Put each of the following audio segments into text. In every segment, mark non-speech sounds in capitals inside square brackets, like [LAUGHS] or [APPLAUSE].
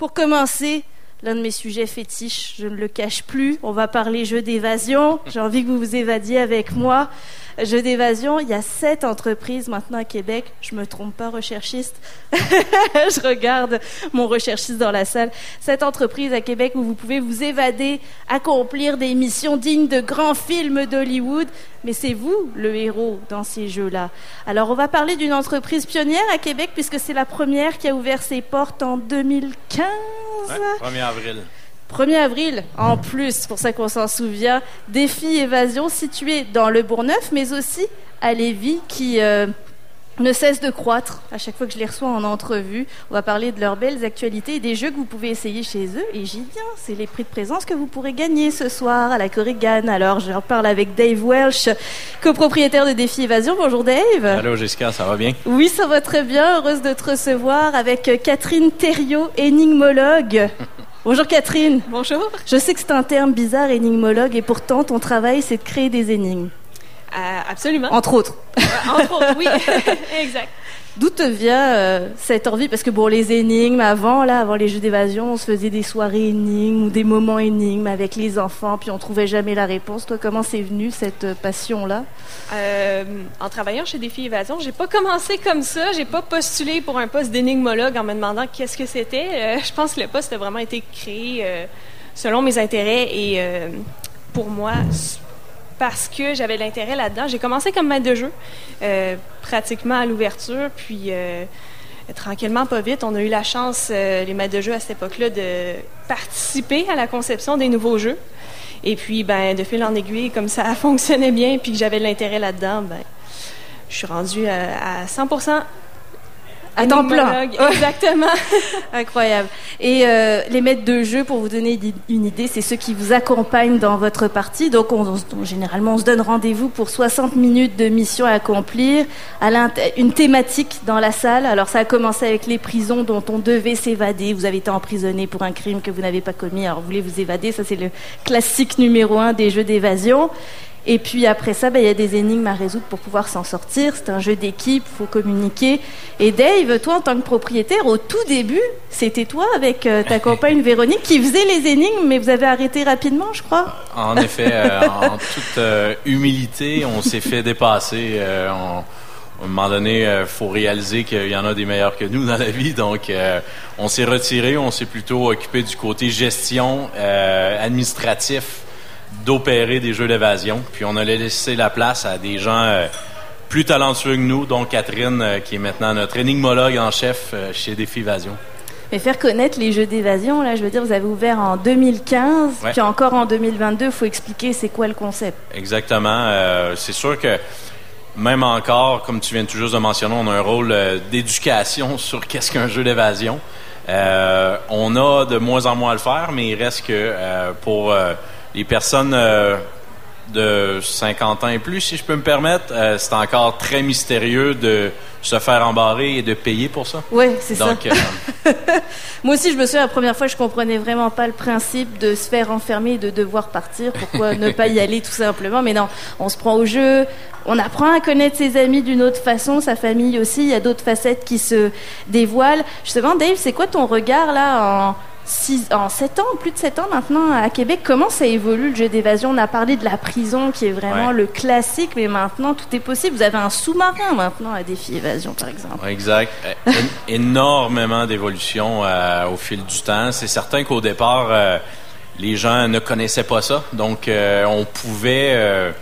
Pour commencer, l'un de mes sujets fétiches, je ne le cache plus. On va parler jeu d'évasion. J'ai envie que vous vous évadiez avec moi. Jeu d'évasion, il y a sept entreprises maintenant à Québec. Je me trompe pas, recherchiste. [LAUGHS] je regarde mon recherchiste dans la salle. Sept entreprises à Québec où vous pouvez vous évader, accomplir des missions dignes de grands films d'Hollywood. Mais c'est vous le héros dans ces jeux-là. Alors on va parler d'une entreprise pionnière à Québec puisque c'est la première qui a ouvert ses portes en 2015. 1er avril. 1er avril, en plus, c'est pour ça qu'on s'en souvient, Défi Évasion situé dans le Bourgneuf, mais aussi à Lévis, qui euh, ne cesse de croître à chaque fois que je les reçois en entrevue. On va parler de leurs belles actualités et des jeux que vous pouvez essayer chez eux. Et j'y viens, c'est les prix de présence que vous pourrez gagner ce soir à la Corrigane. Alors, je parle avec Dave Welsh, copropriétaire de Défi Évasion. Bonjour Dave. Allô Jessica, ça va bien? Oui, ça va très bien. Heureuse de te recevoir avec Catherine Thériault, énigmologue. [LAUGHS] Bonjour Catherine. Bonjour. Je sais que c'est un terme bizarre, énigmologue, et pourtant ton travail, c'est de créer des énigmes. Euh, absolument. Entre autres. entre autres, oui. [LAUGHS] exact. D'où te vient euh, cette envie? Parce que bon, les énigmes, avant, là, avant les jeux d'évasion, on se faisait des soirées énigmes ou des moments énigmes avec les enfants, puis on trouvait jamais la réponse. Toi, comment c'est venu cette euh, passion-là? Euh, En travaillant chez Défi Évasion, j'ai pas commencé comme ça. J'ai pas postulé pour un poste d'énigmologue en me demandant qu'est-ce que c'était. je pense que le poste a vraiment été créé selon mes intérêts et pour moi parce que j'avais l'intérêt là-dedans. J'ai commencé comme maître de jeu, euh, pratiquement à l'ouverture, puis euh, tranquillement, pas vite, on a eu la chance, euh, les maîtres de jeu à cette époque-là, de participer à la conception des nouveaux jeux. Et puis, ben, de fil en aiguille, comme ça [LAUGHS] fonctionnait bien, puis que j'avais l'intérêt là-dedans, ben, je suis rendue à, à 100 à temps plein. Exactement. [LAUGHS] Incroyable. Et euh, les maîtres de jeu, pour vous donner une idée, c'est ceux qui vous accompagnent dans votre partie. Donc, on, généralement, on se donne rendez-vous pour 60 minutes de mission à accomplir, à une thématique dans la salle. Alors, ça a commencé avec les prisons dont on devait s'évader. Vous avez été emprisonné pour un crime que vous n'avez pas commis. Alors, vous voulez vous évader. Ça, c'est le classique numéro un des jeux d'évasion. Et puis après ça, ben, il y a des énigmes à résoudre pour pouvoir s'en sortir. C'est un jeu d'équipe, faut communiquer. Et Dave, toi, en tant que propriétaire, au tout début, c'était toi avec euh, ta compagne Véronique qui faisait les énigmes, mais vous avez arrêté rapidement, je crois. En effet, euh, en toute euh, humilité, on s'est fait dépasser. à un moment donné, il faut réaliser qu'il y en a des meilleurs que nous dans la vie. Donc, on s'est retiré, on s'est plutôt occupé du côté gestion, administratif d'opérer des jeux d'évasion. Puis on a laissé la place à des gens euh, plus talentueux que nous, dont Catherine, euh, qui est maintenant notre énigmologue en chef euh, chez Défi Évasion. Mais faire connaître les jeux d'évasion, là, je veux dire, vous avez ouvert en 2015, puis encore en 2022, il faut expliquer c'est quoi le concept. Exactement. c'est sûr que même encore, comme tu viens tout juste de mentionner, on a un rôle d'éducation [LAUGHS] sur qu'est-ce qu'un jeu d'évasion. on a de moins en moins à le faire, mais il reste que pour les personnes euh, de 50 ans et plus, si je peux me permettre, euh, c'est encore très mystérieux de se faire embarrer et de payer pour ça. Oui, c'est ça. Euh, [LAUGHS] Moi aussi, je me souviens, la première fois, je comprenais vraiment pas le principe de se faire enfermer et de devoir partir. Pourquoi [LAUGHS] ne pas y aller tout simplement Mais non, on se prend au jeu, on apprend à connaître ses amis d'une autre façon, sa famille aussi. Il y a d'autres facettes qui se dévoilent. Justement, Dave, c'est quoi ton regard là en en 7 ans, plus de 7 ans maintenant à Québec, comment ça évolue le jeu d'évasion? On a parlé de la prison qui est vraiment le classique, mais maintenant tout est possible. Vous avez un sous-marin maintenant à défi évasion, par exemple. Exact. [LAUGHS] énormément d'évolution euh, au fil du temps. C'est certain qu'au départ, euh, les gens ne connaissaient pas ça, donc euh, on pouvait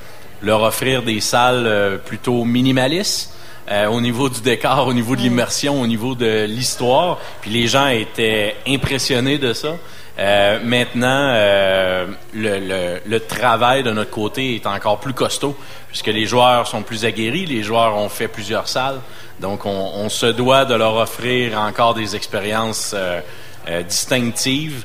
leur offrir des salles plutôt minimalistes. Euh, au niveau du décor, au niveau de l'immersion, au niveau de l'histoire. Puis les gens étaient impressionnés de ça. Euh, maintenant, euh, le, le, le, travail de notre côté est encore plus costaud puisque les joueurs sont plus aguerris, les joueurs ont fait plusieurs salles, donc on, on se doit de leur offrir encore des expériences euh, euh distinctives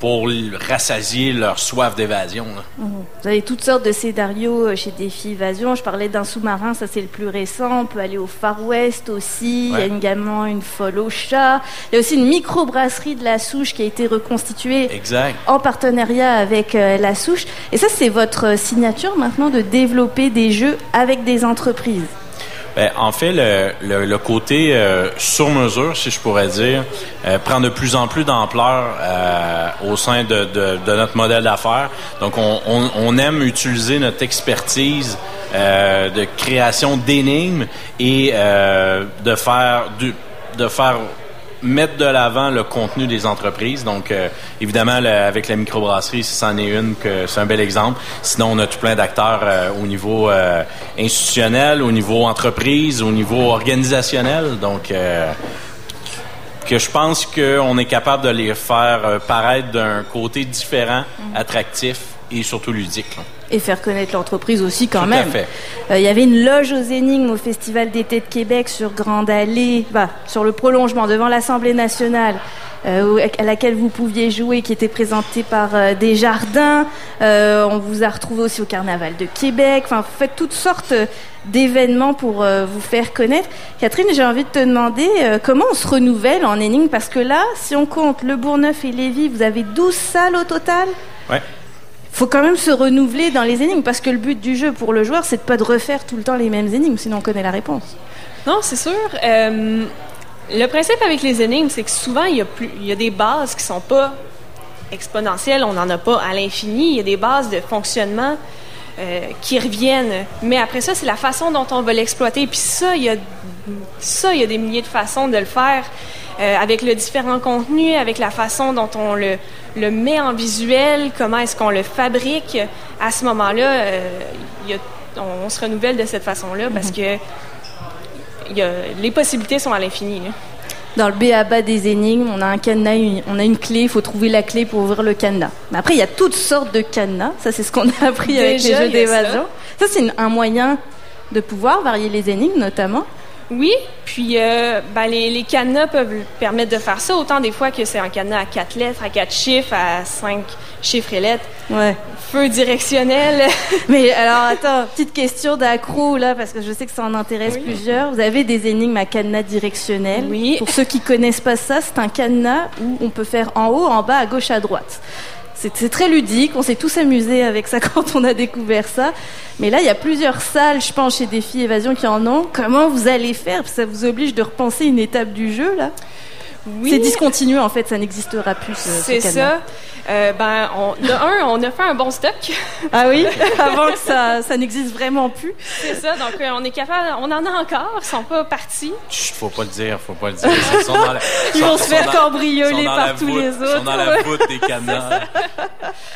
pour rassasier leur soif d'évasion. Vous avez toutes sortes de scénarios euh, chez Défi Évasion. Je parlais d'un sous-marin, ça c'est le plus récent. On peut aller au Far West aussi. Il y a également une folle au chat. Il y a aussi une micro-brasserie de la souche qui a été reconstituée en partenariat avec euh, la souche. Et ça, c'est votre signature maintenant de développer des jeux avec des entreprises? Ben, en fait, le, le, côté euh, sur mesure, si je pourrais dire, euh, prend de plus en plus d'ampleur euh, au sein de, de, de, notre modèle d'affaires. Donc, on, on, on, aime utiliser notre expertise de création d'énigmes et de faire du, de faire mettre de l'avant le contenu des entreprises. Donc, euh, évidemment, avec la microbrasserie, si c'en est une, que c'est un bel exemple. Sinon, on a tout plein d'acteurs euh, au niveau euh, institutionnel, au niveau entreprise, au niveau organisationnel. Donc, que je pense qu'on est capable de les faire paraître d'un côté différent, mm. attractif et surtout ludique et faire connaître l'entreprise aussi quand même. Euh, il y avait une loge aux énigmes au Festival d'été de Québec sur Grande Allée, bah, sur le prolongement devant l'Assemblée nationale. Euh, à laquelle vous pouviez jouer, qui était présentée par euh, Desjardins. on vous a retrouvé aussi au Carnaval de Québec. Enfin, vous faites toutes sortes d'événements pour vous faire connaître. Catherine, j'ai envie de te demander comment on se renouvelle en énigme parce que là, si on compte Le Bourgneuf et Lévis, vous avez 12 salles au total? Ouais faut quand même se renouveler dans les énigmes parce que le but du jeu pour le joueur, c'est de pas de refaire tout le temps les mêmes énigmes, sinon on connaît la réponse. Non, c'est sûr. Euh, le principe avec les énigmes, c'est que souvent il y a plus, des bases qui sont pas exponentielles, on n'en a pas à l'infini. Il y a des bases de fonctionnement euh, qui reviennent, mais après ça, c'est la façon dont on va l'exploiter. Puis ça, ça, il y a des milliers de façons de le faire. Euh, avec le différent contenu, avec la façon dont on le, le met en visuel, comment est-ce qu'on le fabrique. À ce moment-là, euh, on, se renouvelle de cette façon-là parce mhm. que y a, les possibilités sont à l'infini. Dans le BABA des énigmes, on a un cadenas, on a une clé, il faut trouver la clé pour ouvrir le cadenas. Mais après, il y a toutes sortes de cadenas. Ça, c'est ce qu'on a appris avec les jeux d'évasion. Ça, ça c'est un moyen de pouvoir varier les énigmes, notamment. Oui, puis euh, ben, les, les, cadenas peuvent permettre de faire ça, autant des fois que c'est un cadenas à quatre lettres, à quatre chiffres, à cinq chiffres et lettres. Ouais. Feu directionnel. [LAUGHS] Mais alors, attends, petite question d'accro, là, parce que je sais que ça en intéresse plusieurs. Vous avez des énigmes à cadenas directionnel. Oui. Pour ceux qui connaissent pas ça, c'est un cadenas où on peut faire en haut, en bas, à gauche, à droite. C'est très ludique, on s'est tous amusés avec ça [LAUGHS] quand on a découvert ça. Mais là, il y a plusieurs salles, je pense, chez Défi Évasion qui en ont. Comment vous allez faire? Ça vous oblige de repenser une étape du jeu, là oui. C'est discontinué, en fait, ça n'existera plus. C'est ça. Euh, ben, on, de un, on a fait un bon stock. [LAUGHS] Ah oui, avant que ça, ça n'existe vraiment plus. C'est ça, donc euh, on est capable, on en a encore, ils sont pas partis. Chut, faut pas le dire, faut pas le dire. Ils, [LAUGHS] vont se faire cambrioler par tous les autres. Ils sont dans la voûte des canards. [LAUGHS]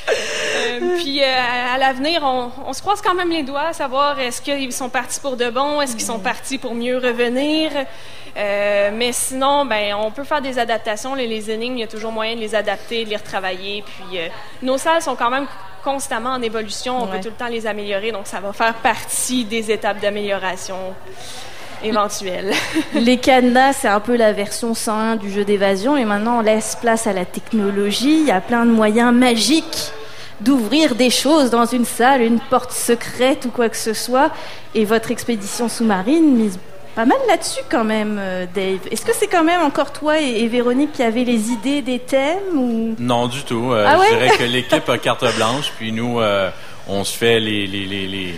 euh, puis euh, à l'avenir, on, on, se croise quand même les doigts, à savoir est-ce qu'ils sont partis pour de bon, est-ce qu'ils sont partis pour mieux revenir. Euh, mais sinon, ben, on peut faire des adaptations. Les, les, énigmes, il y a toujours moyen de les adapter, de les retravailler. Puis euh, nos salles sont quand même constamment en évolution. On peut tout le temps les améliorer. Donc, ça va faire partie des étapes d'amélioration éventuelles. [LAUGHS] les cadenas, c'est un peu la version 101 du jeu d'évasion. Et maintenant, on laisse place à la technologie. Il y a plein de moyens magiques d'ouvrir des choses dans une salle, une porte secrète ou quoi que ce soit. Et votre expédition sous-marine mise pas mal là-dessus quand même, euh, Dave. Est-ce que c'est quand même encore toi et, Véronique qui avez les idées des thèmes ou? Non, du tout. Euh, ah je dirais que [LAUGHS] l'équipe a carte blanche, puis nous, euh, on se fait les, les, les, les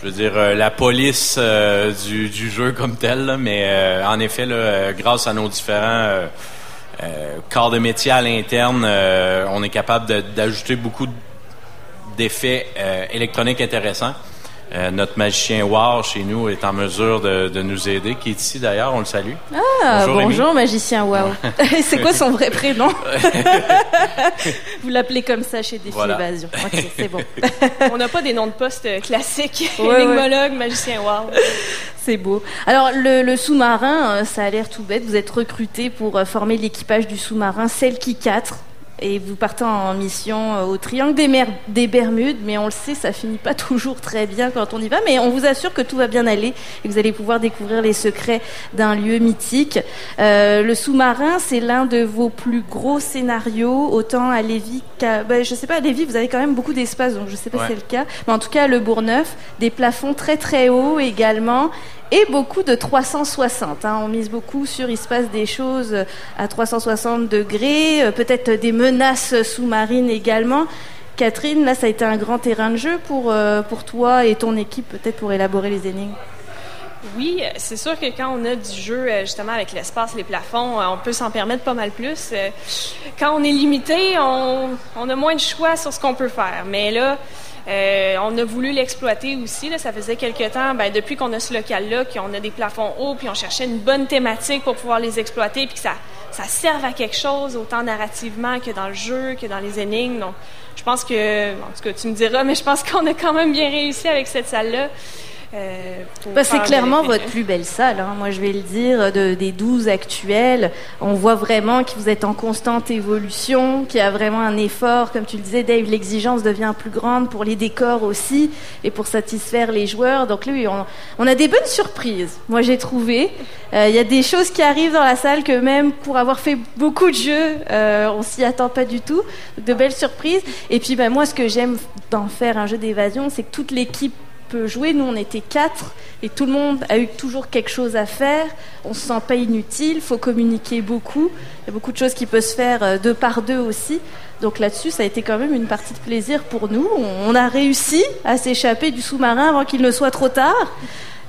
je veux dire la police du, du, jeu comme tel. mais en effet, là, grâce à nos différents corps de métier à l'interne, on est capable d'ajouter beaucoup d'effets électroniques intéressants. Euh, notre magicien War chez nous est en mesure de, de, nous aider, qui est ici d'ailleurs, on le salue. Ah, bonjour, magicien Wow. [LAUGHS] c'est quoi son vrai prénom? [LAUGHS] Vous l'appelez comme ça chez Défi Évasion. Ok, c'est bon. [LAUGHS] on n'a pas des noms de poste classiques. Ouais, magicien Wow. C'est beau. Alors, le, le sous-marin, euh, ça a l'air tout bête. Vous êtes recruté pour euh, former l'équipage du sous-marin Selkie 4 et vous partez en mission euh, au Triangle des, Mer des Bermudes, mais on le sait, ça finit pas [LAUGHS] toujours très bien quand on y va, mais on vous assure que tout va bien aller et que vous allez pouvoir découvrir les secrets d'un lieu mythique. Euh, le sous-marin, c'est l'un de vos plus gros scénarios, autant à Lévis qu'à... Ben, je sais pas, à Lévis, vous avez quand même beaucoup d'espace, donc je sais pas si c'est le cas, mais en tout cas, le Bourgneuf, des plafonds très très hauts également, et beaucoup de 360. Hein. On mise beaucoup sur il se passe des choses à 360 degrés, euh, peut-être des menaces sous-marines également. Catherine, là, ça a été un grand terrain de jeu pour, euh, pour toi et ton équipe, peut-être pour élaborer les énigmes. Oui, c'est sûr que quand on a du jeu, euh, justement, avec l'espace, les plafonds, on peut s'en permettre pas mal plus. Quand on est limité, on, on a moins de choix sur ce qu'on peut faire. Mais là, euh, on a voulu l'exploiter aussi. Ça faisait quelque temps, ben, depuis qu'on a ce local-là, qu'on a des plafonds hauts, puis on cherchait une bonne thématique pour pouvoir les exploiter, puis que ça, ça serve à quelque chose, autant narrativement que dans le jeu, que dans les énigmes. Donc, je pense que, en tout cas, tu me diras, mais je pense [LAUGHS] qu'on a quand même bien réussi avec cette salle-là. Euh, bah, c'est clairement votre plus belle salle, hein. moi je vais le dire, de, des 12 actuelles. On voit vraiment que vous êtes en constante évolution, qu'il y a vraiment un effort. Comme tu le disais, Dave, l'exigence devient plus grande pour les décors aussi et pour satisfaire les joueurs. Donc là, oui, on, on a des bonnes surprises, moi j'ai trouvé. Euh, il y a des choses qui arrivent dans la salle que même pour avoir fait beaucoup de jeux, euh, on s'y attend pas du tout. De belles surprises. Et puis bah, moi, ce que j'aime d'en faire un jeu d'évasion, c'est que toute l'équipe jouer. Nous, on était quatre et tout le monde a eu toujours quelque chose à faire. On se sent pas inutile, faut communiquer beaucoup. Il y a beaucoup de choses qui peuvent se faire euh, deux par deux aussi. Donc là-dessus, ça a été quand même une partie de plaisir pour nous. On a réussi à s'échapper du sous-marin avant qu'il ne soit trop tard.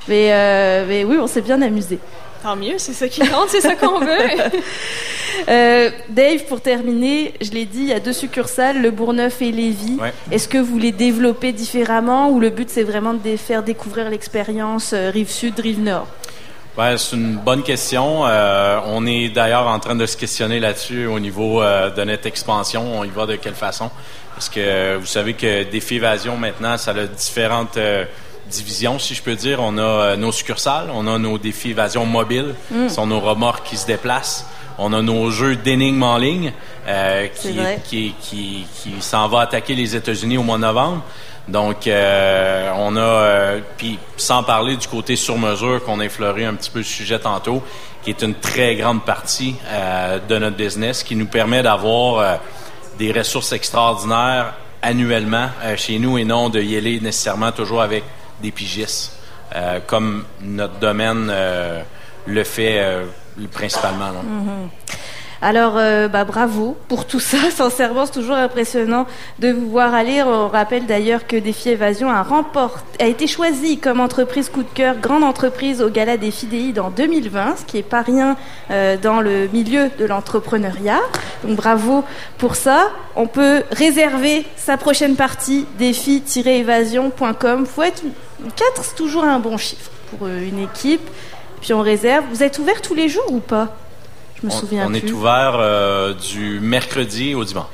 Mais, euh, mais oui, on s'est bien amusé. Tant mieux, c'est ça qui compte, c'est ça qu'on veut. [LAUGHS] euh, Dave, pour terminer, je l'ai dit, il y a deux succursales, le Bourgneuf et Lévis. Ouais. Est-ce que vous les développez différemment ou le but c'est vraiment de faire découvrir l'expérience euh, rive sud, rive nord? Ouais, c'est une bonne question. Euh, on est d'ailleurs en train de se questionner là-dessus au niveau euh, de notre expansion. On y va de quelle façon? Parce que vous savez que Défi Évasion maintenant, ça a différentes euh, divisions, si je peux dire. On a euh, nos succursales, on a nos défis évasion mobiles, Mm. ce sont nos remorques qui se déplacent. On a nos jeux d'énigmes en ligne euh, qui, qui, qui, qui s'en va attaquer les États-Unis au mois de novembre. Donc, euh, on a, euh, puis sans parler du côté sur mesure qu'on a effleuré un petit peu le sujet tantôt, qui est une très grande partie euh, de notre business, qui nous permet d'avoir euh, des ressources extraordinaires annuellement euh, chez nous et non de y aller nécessairement toujours avec des pigistes, euh, comme notre domaine euh, le fait euh, principalement. là. Alors, euh, bah, bravo pour tout ça. [LAUGHS] Sincèrement, c'est toujours impressionnant de vous voir aller. On rappelle d'ailleurs que Défi Évasion a, été choisi comme entreprise coup de cœur, grande entreprise au Gala des FIDI en 2020, ce qui est pas rien euh, dans le milieu de l'entrepreneuriat. Donc, bravo pour ça. On peut réserver sa prochaine partie défi-évasion.com. Faut être 4, c'est toujours un bon chiffre pour euh, une équipe. Puis on réserve. Vous êtes ouvert tous les jours ou pas? Je me On, souviens on plus. est ouvert euh, du mercredi au dimanche.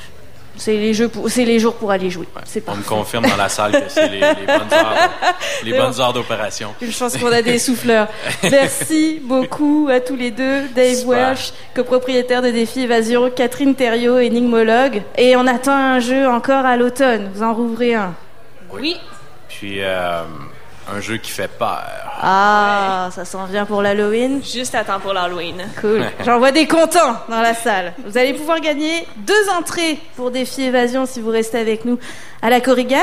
C'est les jeux pour, c'est les jours pour aller jouer. C'est On me confirme dans la salle que c'est les, les bonnes heures, [LAUGHS] les Mais bonnes bon. heures d'opération. Une chance qu'on a des souffleurs. [LAUGHS] Merci beaucoup à tous les deux. Dave Super. Welsh, copropriétaire de Défi Évasion, Catherine Thériault, énigmologue. Et on attend un jeu encore à l'automne. Vous en rouvrez un. Oui. Puis euh, un jeu qui fait peur. Ah, ça s'en vient pour l'Halloween. Juste à temps pour l'Halloween. Cool. [LAUGHS] J'en vois des contents dans la salle. Vous allez pouvoir gagner deux entrées pour Défi Évasion si vous restez avec nous à la Corrigane.